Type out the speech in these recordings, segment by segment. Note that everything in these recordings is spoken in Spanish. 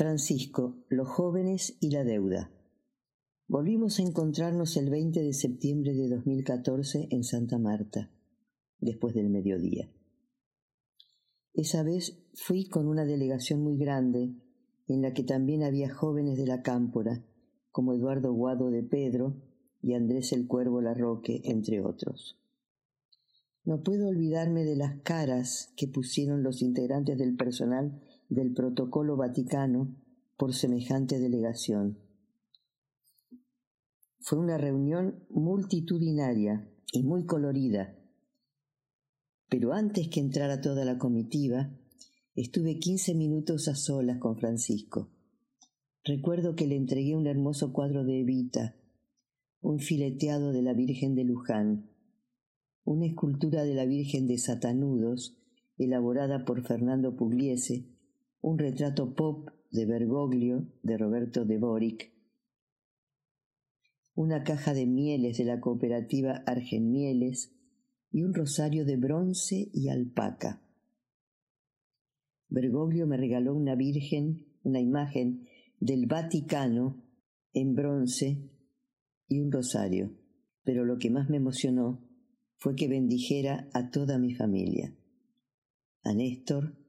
Francisco, los jóvenes y la deuda. Volvimos a encontrarnos el 20 de septiembre de 2014 en Santa Marta, después del mediodía. Esa vez fui con una delegación muy grande, en la que también había jóvenes de la cámpora, como Eduardo Guado de Pedro y Andrés el Cuervo Larroque, entre otros. No puedo olvidarme de las caras que pusieron los integrantes del personal del protocolo vaticano por semejante delegación. Fue una reunión multitudinaria y muy colorida, pero antes que entrara toda la comitiva, estuve quince minutos a solas con Francisco. Recuerdo que le entregué un hermoso cuadro de Evita, un fileteado de la Virgen de Luján, una escultura de la Virgen de Satanudos, elaborada por Fernando Pugliese, un retrato pop de Bergoglio de Roberto de Boric, una caja de mieles de la cooperativa Argenmieles y un rosario de bronce y alpaca. Bergoglio me regaló una virgen, una imagen del Vaticano en bronce y un rosario, pero lo que más me emocionó fue que bendijera a toda mi familia, a Néstor,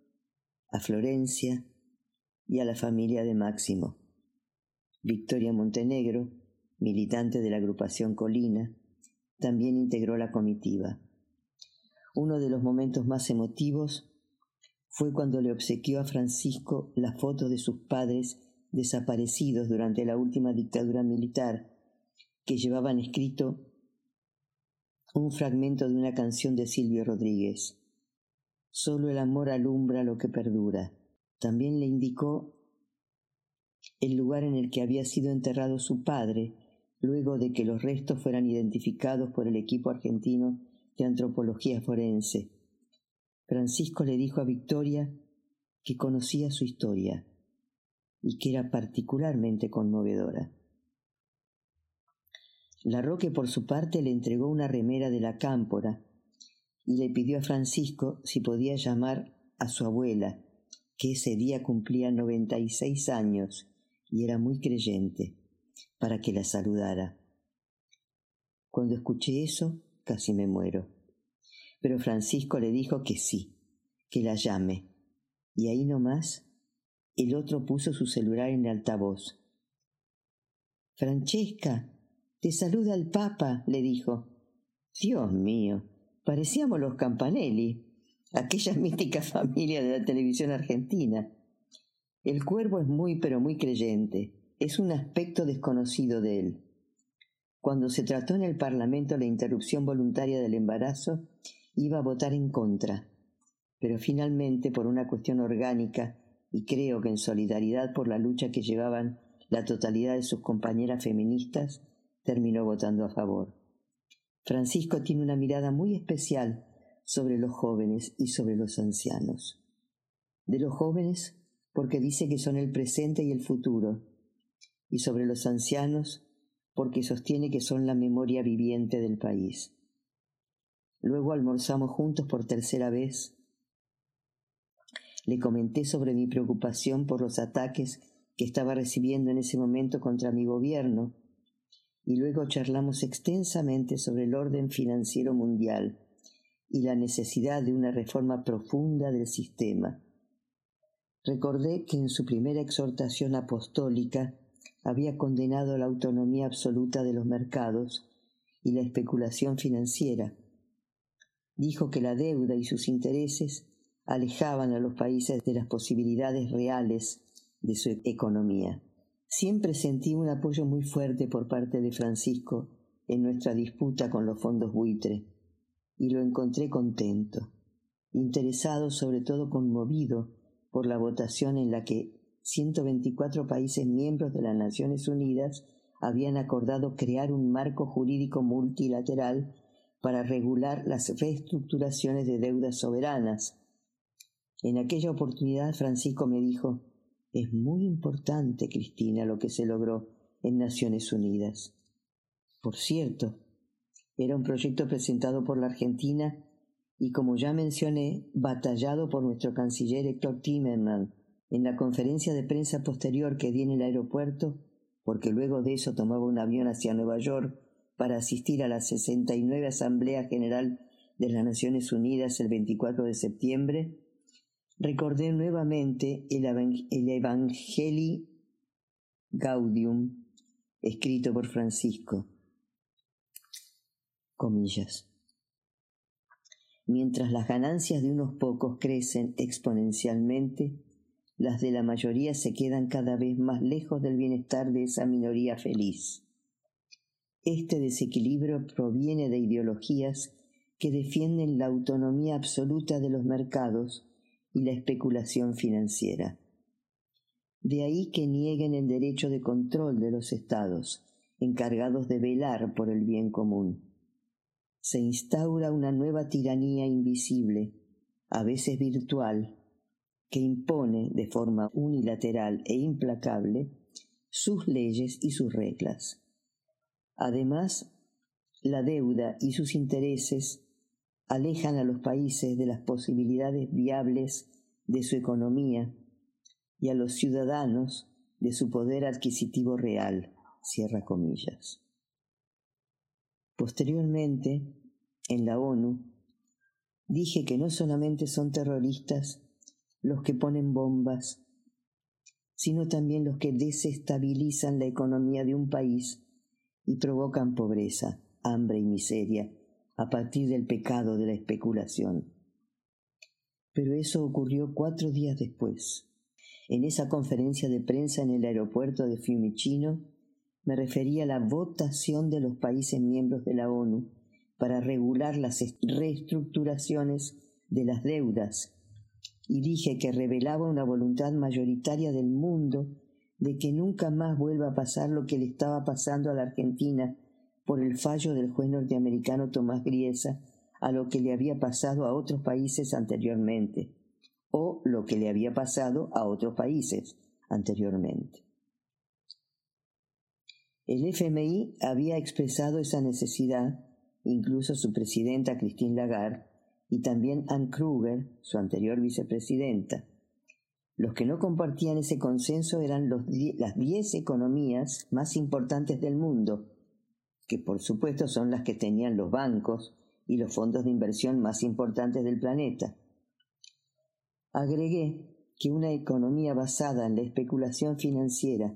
a Florencia y a la familia de Máximo. Victoria Montenegro, militante de la agrupación Colina, también integró la comitiva. Uno de los momentos más emotivos fue cuando le obsequió a Francisco la foto de sus padres desaparecidos durante la última dictadura militar, que llevaban escrito un fragmento de una canción de Silvio Rodríguez. Solo el amor alumbra lo que perdura. También le indicó el lugar en el que había sido enterrado su padre, luego de que los restos fueran identificados por el equipo argentino de antropología forense. Francisco le dijo a Victoria que conocía su historia y que era particularmente conmovedora. La Roque, por su parte, le entregó una remera de la cámpora y le pidió a Francisco si podía llamar a su abuela, que ese día cumplía noventa y seis años y era muy creyente, para que la saludara. Cuando escuché eso, casi me muero. Pero Francisco le dijo que sí, que la llame. Y ahí nomás, el otro puso su celular en altavoz. Francesca, te saluda el Papa, le dijo. Dios mío, Parecíamos los Campanelli, aquella mítica familia de la televisión argentina. El cuervo es muy pero muy creyente, es un aspecto desconocido de él. Cuando se trató en el Parlamento la interrupción voluntaria del embarazo, iba a votar en contra, pero finalmente, por una cuestión orgánica, y creo que en solidaridad por la lucha que llevaban la totalidad de sus compañeras feministas, terminó votando a favor. Francisco tiene una mirada muy especial sobre los jóvenes y sobre los ancianos. De los jóvenes, porque dice que son el presente y el futuro, y sobre los ancianos, porque sostiene que son la memoria viviente del país. Luego almorzamos juntos por tercera vez. Le comenté sobre mi preocupación por los ataques que estaba recibiendo en ese momento contra mi gobierno, y luego charlamos extensamente sobre el orden financiero mundial y la necesidad de una reforma profunda del sistema. Recordé que en su primera exhortación apostólica había condenado la autonomía absoluta de los mercados y la especulación financiera. Dijo que la deuda y sus intereses alejaban a los países de las posibilidades reales de su economía. Siempre sentí un apoyo muy fuerte por parte de Francisco en nuestra disputa con los fondos buitre, y lo encontré contento, interesado, sobre todo conmovido por la votación en la que 124 países miembros de las Naciones Unidas habían acordado crear un marco jurídico multilateral para regular las reestructuraciones de deudas soberanas. En aquella oportunidad Francisco me dijo, es muy importante, Cristina, lo que se logró en Naciones Unidas. Por cierto, era un proyecto presentado por la Argentina y, como ya mencioné, batallado por nuestro canciller Héctor Timerman, en la conferencia de prensa posterior que di en el aeropuerto, porque luego de eso tomaba un avión hacia Nueva York para asistir a la 69 Asamblea General de las Naciones Unidas el 24 de septiembre, recordé nuevamente el, el Evangelii Gaudium, escrito por Francisco. Comillas. Mientras las ganancias de unos pocos crecen exponencialmente, las de la mayoría se quedan cada vez más lejos del bienestar de esa minoría feliz. Este desequilibrio proviene de ideologías que defienden la autonomía absoluta de los mercados y la especulación financiera. De ahí que nieguen el derecho de control de los estados, encargados de velar por el bien común. Se instaura una nueva tiranía invisible, a veces virtual, que impone de forma unilateral e implacable sus leyes y sus reglas. Además, la deuda y sus intereses alejan a los países de las posibilidades viables de su economía y a los ciudadanos de su poder adquisitivo real. Cierra comillas. Posteriormente, en la ONU, dije que no solamente son terroristas los que ponen bombas, sino también los que desestabilizan la economía de un país y provocan pobreza, hambre y miseria a partir del pecado de la especulación. Pero eso ocurrió cuatro días después. En esa conferencia de prensa en el aeropuerto de Fiumicino, me refería a la votación de los países miembros de la ONU para regular las reestructuraciones de las deudas y dije que revelaba una voluntad mayoritaria del mundo de que nunca más vuelva a pasar lo que le estaba pasando a la Argentina por el fallo del juez norteamericano Tomás Griesa a lo que le había pasado a otros países anteriormente, o lo que le había pasado a otros países anteriormente. El FMI había expresado esa necesidad, incluso su presidenta Christine Lagarde, y también Ann Kruger, su anterior vicepresidenta. Los que no compartían ese consenso eran las diez economías más importantes del mundo, que por supuesto son las que tenían los bancos y los fondos de inversión más importantes del planeta. Agregué que una economía basada en la especulación financiera,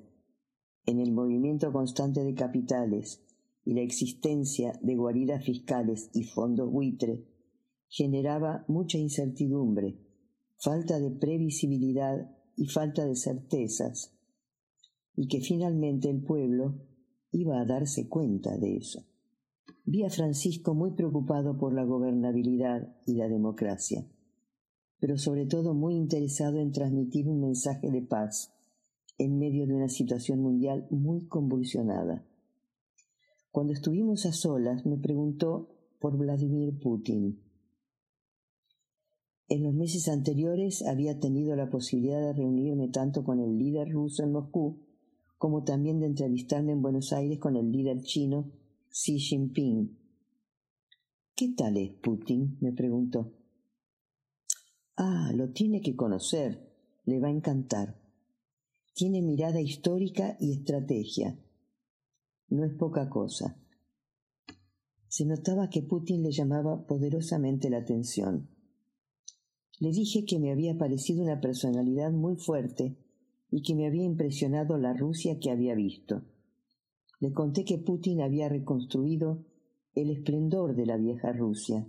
en el movimiento constante de capitales y la existencia de guaridas fiscales y fondos buitre generaba mucha incertidumbre, falta de previsibilidad y falta de certezas. y que finalmente el pueblo iba a darse cuenta de eso. Vi a Francisco muy preocupado por la gobernabilidad y la democracia, pero sobre todo muy interesado en transmitir un mensaje de paz en medio de una situación mundial muy convulsionada. Cuando estuvimos a solas me preguntó por Vladimir Putin. En los meses anteriores había tenido la posibilidad de reunirme tanto con el líder ruso en Moscú como también de entrevistarme en Buenos Aires con el líder chino Xi Jinping. ¿Qué tal es Putin? me preguntó. Ah, lo tiene que conocer, le va a encantar. Tiene mirada histórica y estrategia. No es poca cosa. Se notaba que Putin le llamaba poderosamente la atención. Le dije que me había parecido una personalidad muy fuerte y que me había impresionado la Rusia que había visto. Le conté que Putin había reconstruido el esplendor de la vieja Rusia,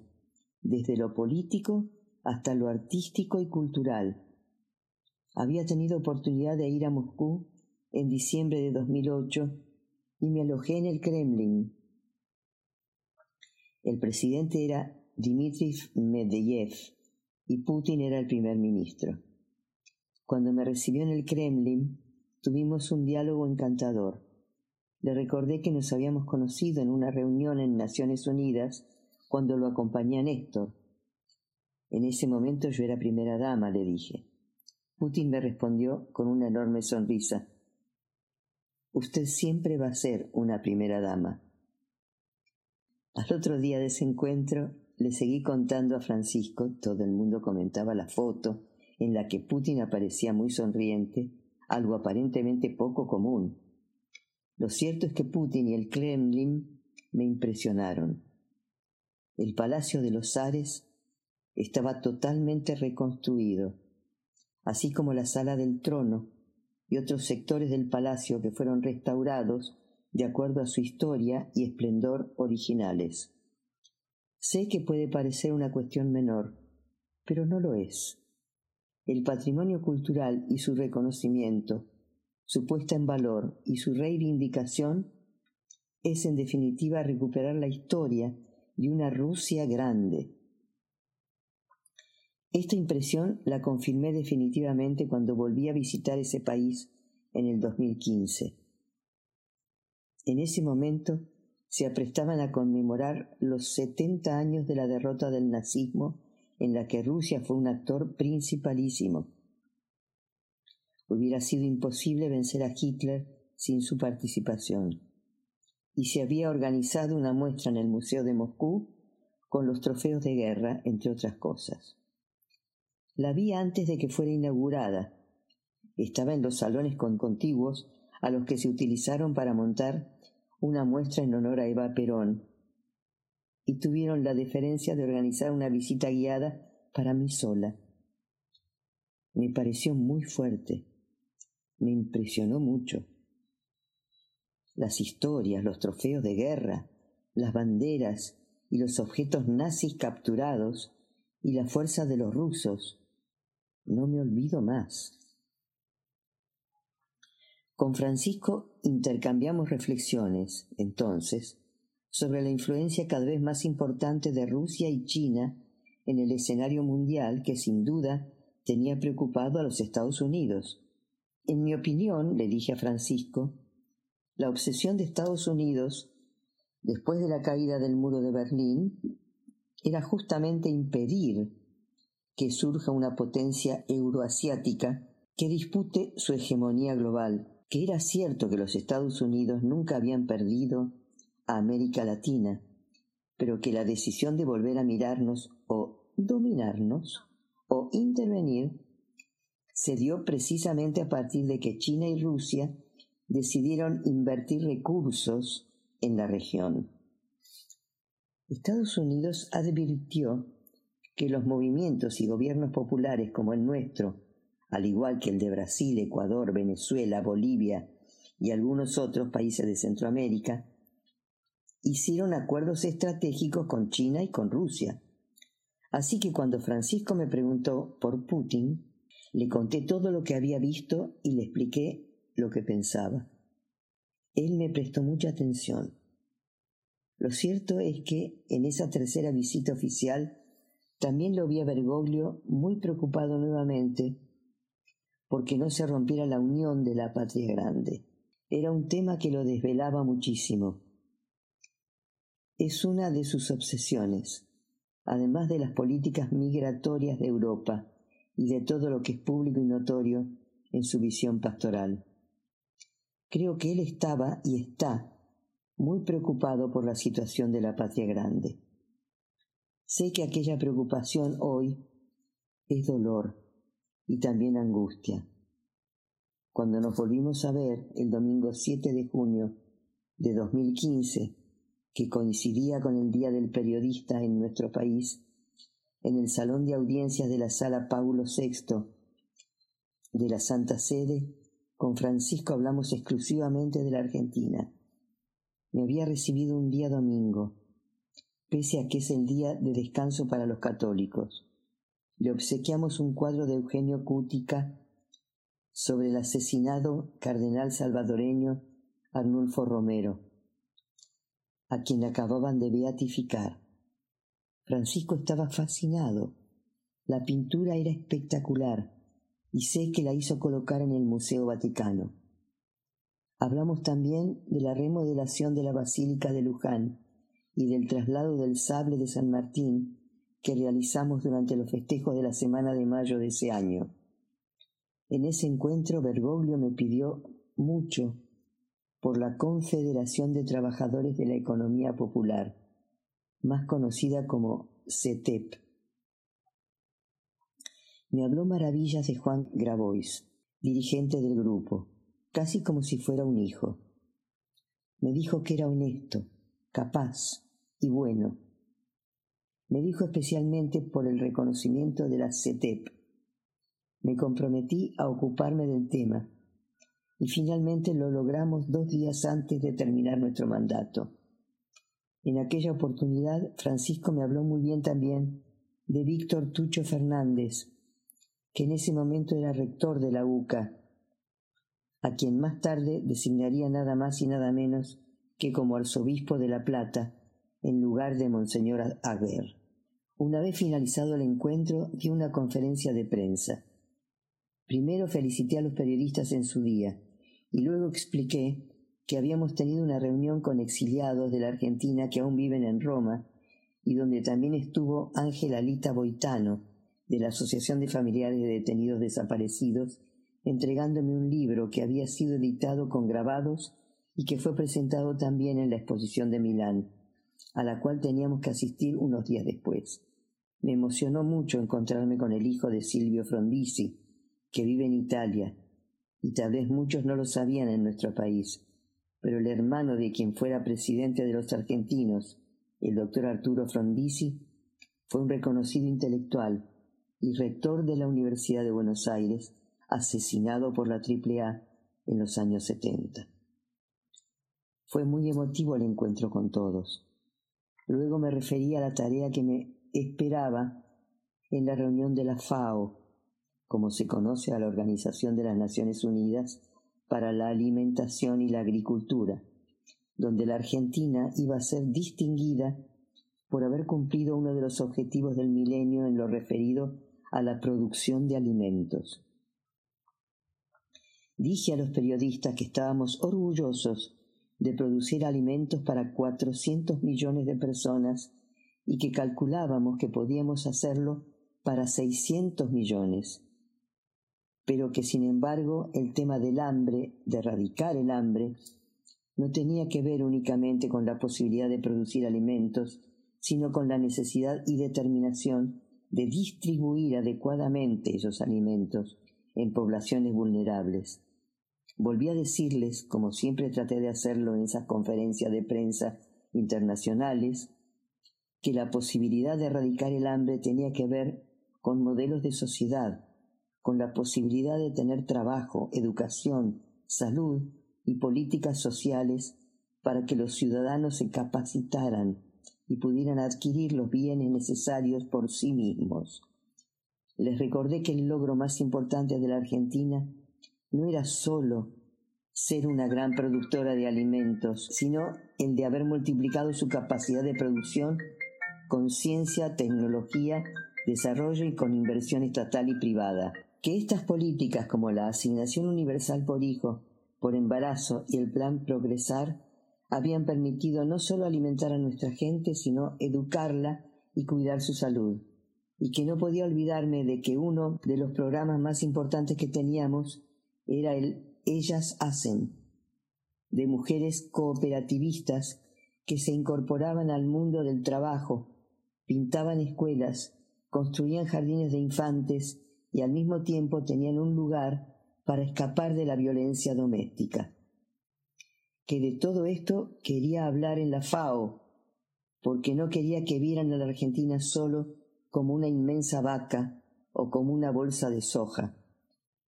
desde lo político hasta lo artístico y cultural. Había tenido oportunidad de ir a Moscú en diciembre de 2008 y me alojé en el Kremlin. El presidente era Dmitry Medvedev y Putin era el primer ministro. Cuando me recibió en el Kremlin, tuvimos un diálogo encantador. Le recordé que nos habíamos conocido en una reunión en Naciones Unidas cuando lo acompañé a Néstor. En ese momento yo era primera dama, le dije. Putin me respondió con una enorme sonrisa. Usted siempre va a ser una primera dama. Al otro día de ese encuentro le seguí contando a Francisco, todo el mundo comentaba la foto, en la que Putin aparecía muy sonriente, algo aparentemente poco común. Lo cierto es que Putin y el Kremlin me impresionaron. El Palacio de los Zares estaba totalmente reconstruido, así como la Sala del Trono y otros sectores del palacio que fueron restaurados de acuerdo a su historia y esplendor originales. Sé que puede parecer una cuestión menor, pero no lo es el patrimonio cultural y su reconocimiento, su puesta en valor y su reivindicación es en definitiva recuperar la historia de una Rusia grande. Esta impresión la confirmé definitivamente cuando volví a visitar ese país en el 2015. En ese momento se aprestaban a conmemorar los 70 años de la derrota del nazismo en la que Rusia fue un actor principalísimo. Hubiera sido imposible vencer a Hitler sin su participación. Y se había organizado una muestra en el Museo de Moscú con los trofeos de guerra, entre otras cosas. La vi antes de que fuera inaugurada. Estaba en los salones con contiguos a los que se utilizaron para montar una muestra en honor a Eva Perón, y tuvieron la deferencia de organizar una visita guiada para mí sola. Me pareció muy fuerte, me impresionó mucho. Las historias, los trofeos de guerra, las banderas y los objetos nazis capturados y la fuerza de los rusos. No me olvido más. Con Francisco intercambiamos reflexiones, entonces, sobre la influencia cada vez más importante de Rusia y China en el escenario mundial que sin duda tenía preocupado a los Estados Unidos. En mi opinión, le dije a Francisco, la obsesión de Estados Unidos, después de la caída del muro de Berlín, era justamente impedir que surja una potencia euroasiática que dispute su hegemonía global, que era cierto que los Estados Unidos nunca habían perdido a América Latina, pero que la decisión de volver a mirarnos o dominarnos o intervenir se dio precisamente a partir de que China y Rusia decidieron invertir recursos en la región. Estados Unidos advirtió que los movimientos y gobiernos populares como el nuestro, al igual que el de Brasil, Ecuador, Venezuela, Bolivia y algunos otros países de Centroamérica, hicieron acuerdos estratégicos con China y con Rusia. Así que cuando Francisco me preguntó por Putin, le conté todo lo que había visto y le expliqué lo que pensaba. Él me prestó mucha atención. Lo cierto es que en esa tercera visita oficial también lo vi a Bergoglio muy preocupado nuevamente porque no se rompiera la unión de la patria grande. Era un tema que lo desvelaba muchísimo. Es una de sus obsesiones, además de las políticas migratorias de Europa y de todo lo que es público y notorio en su visión pastoral. Creo que él estaba y está muy preocupado por la situación de la patria grande. Sé que aquella preocupación hoy es dolor y también angustia. Cuando nos volvimos a ver el domingo 7 de junio de 2015, que coincidía con el Día del Periodista en nuestro país, en el Salón de Audiencias de la Sala Paulo VI de la Santa Sede, con Francisco hablamos exclusivamente de la Argentina. Me había recibido un día domingo, pese a que es el día de descanso para los católicos. Le obsequiamos un cuadro de Eugenio Cútica sobre el asesinado cardenal salvadoreño Arnulfo Romero, a quien acababan de beatificar. Francisco estaba fascinado. La pintura era espectacular y sé que la hizo colocar en el Museo Vaticano. Hablamos también de la remodelación de la Basílica de Luján y del traslado del sable de San Martín que realizamos durante los festejos de la semana de mayo de ese año. En ese encuentro Bergoglio me pidió mucho por la Confederación de Trabajadores de la Economía Popular, más conocida como CETEP me habló maravillas de Juan Grabois, dirigente del grupo, casi como si fuera un hijo. Me dijo que era honesto, capaz y bueno. Me dijo especialmente por el reconocimiento de la CETEP. Me comprometí a ocuparme del tema y finalmente lo logramos dos días antes de terminar nuestro mandato. En aquella oportunidad Francisco me habló muy bien también de Víctor Tucho Fernández, que en ese momento era rector de la UCA, a quien más tarde designaría nada más y nada menos que como arzobispo de La Plata, en lugar de Monseñor Aguer. Una vez finalizado el encuentro, di una conferencia de prensa. Primero felicité a los periodistas en su día, y luego expliqué que habíamos tenido una reunión con exiliados de la Argentina que aún viven en Roma, y donde también estuvo Ángel Alita Boitano, de la Asociación de Familiares de Detenidos Desaparecidos, entregándome un libro que había sido editado con grabados y que fue presentado también en la exposición de Milán, a la cual teníamos que asistir unos días después. Me emocionó mucho encontrarme con el hijo de Silvio Frondizi, que vive en Italia, y tal vez muchos no lo sabían en nuestro país, pero el hermano de quien fuera presidente de los argentinos, el doctor Arturo Frondizi, fue un reconocido intelectual y rector de la Universidad de Buenos Aires, asesinado por la AAA en los años 70. Fue muy emotivo el encuentro con todos. Luego me referí a la tarea que me esperaba en la reunión de la FAO, como se conoce a la Organización de las Naciones Unidas para la Alimentación y la Agricultura, donde la Argentina iba a ser distinguida por haber cumplido uno de los objetivos del milenio en lo referido a la producción de alimentos. Dije a los periodistas que estábamos orgullosos de producir alimentos para 400 millones de personas y que calculábamos que podíamos hacerlo para 600 millones, pero que sin embargo el tema del hambre, de erradicar el hambre, no tenía que ver únicamente con la posibilidad de producir alimentos, sino con la necesidad y determinación de distribuir adecuadamente esos alimentos en poblaciones vulnerables. Volví a decirles, como siempre traté de hacerlo en esas conferencias de prensa internacionales, que la posibilidad de erradicar el hambre tenía que ver con modelos de sociedad, con la posibilidad de tener trabajo, educación, salud y políticas sociales para que los ciudadanos se capacitaran y pudieran adquirir los bienes necesarios por sí mismos. Les recordé que el logro más importante de la Argentina no era sólo ser una gran productora de alimentos, sino el de haber multiplicado su capacidad de producción con ciencia, tecnología, desarrollo y con inversión estatal y privada. Que estas políticas como la asignación universal por hijo, por embarazo y el plan Progresar habían permitido no solo alimentar a nuestra gente, sino educarla y cuidar su salud. Y que no podía olvidarme de que uno de los programas más importantes que teníamos era el Ellas Hacen, de mujeres cooperativistas que se incorporaban al mundo del trabajo, pintaban escuelas, construían jardines de infantes y al mismo tiempo tenían un lugar para escapar de la violencia doméstica. Que de todo esto quería hablar en la FAO, porque no quería que vieran a la Argentina solo como una inmensa vaca o como una bolsa de soja.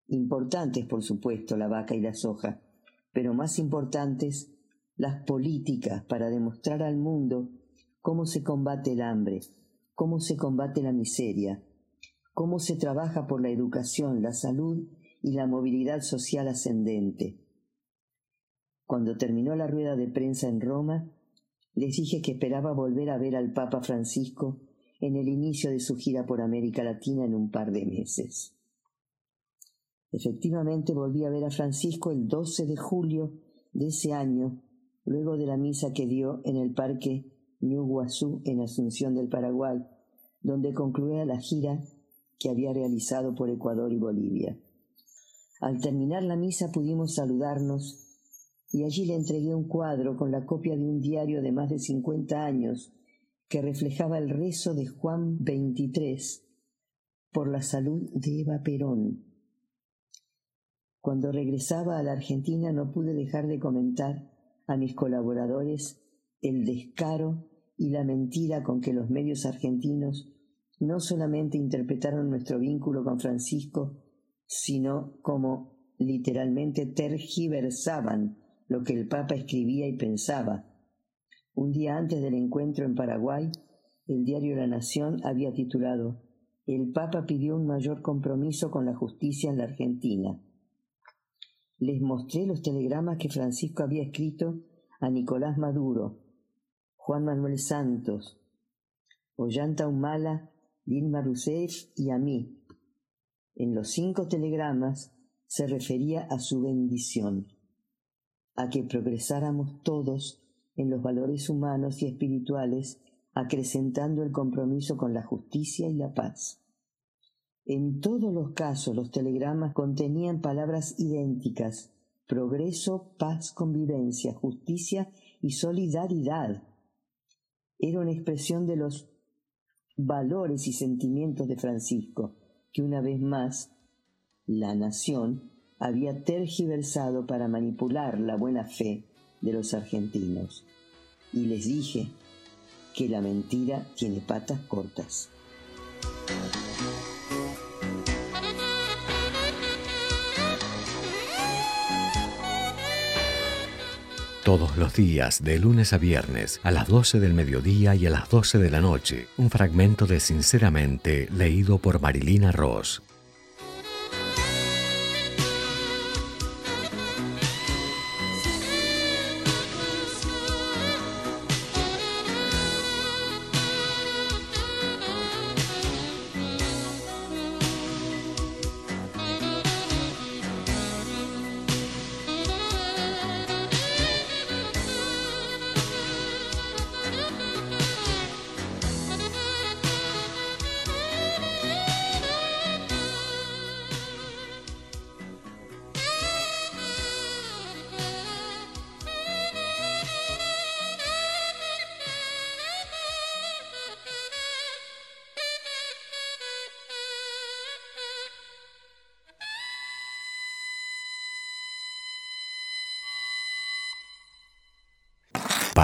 Importantes, por supuesto, la vaca y la soja, pero más importantes las políticas para demostrar al mundo cómo se combate el hambre, cómo se combate la miseria, cómo se trabaja por la educación, la salud y la movilidad social ascendente. Cuando terminó la rueda de prensa en Roma, les dije que esperaba volver a ver al Papa Francisco en el inicio de su gira por América Latina en un par de meses. Efectivamente volví a ver a Francisco el 12 de julio de ese año, luego de la misa que dio en el Parque Ñuguazú en Asunción del Paraguay, donde concluía la gira que había realizado por Ecuador y Bolivia. Al terminar la misa pudimos saludarnos y allí le entregué un cuadro con la copia de un diario de más de cincuenta años que reflejaba el rezo de Juan XXIII por la salud de Eva Perón. Cuando regresaba a la Argentina no pude dejar de comentar a mis colaboradores el descaro y la mentira con que los medios argentinos no solamente interpretaron nuestro vínculo con Francisco, sino como literalmente tergiversaban lo que el Papa escribía y pensaba. Un día antes del encuentro en Paraguay, el diario La Nación había titulado El Papa pidió un mayor compromiso con la justicia en la Argentina. Les mostré los telegramas que Francisco había escrito a Nicolás Maduro, Juan Manuel Santos, Ollanta Humala, Dilma Rousseff y a mí. En los cinco telegramas se refería a su bendición, a que progresáramos todos en los valores humanos y espirituales, acrecentando el compromiso con la justicia y la paz. En todos los casos los telegramas contenían palabras idénticas progreso, paz, convivencia, justicia y solidaridad era una expresión de los valores y sentimientos de Francisco, que una vez más la nación había tergiversado para manipular la buena fe de los argentinos. Y les dije que la mentira tiene patas cortas. Todos los días, de lunes a viernes, a las 12 del mediodía y a las 12 de la noche, un fragmento de Sinceramente leído por Marilina Ross.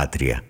Patria.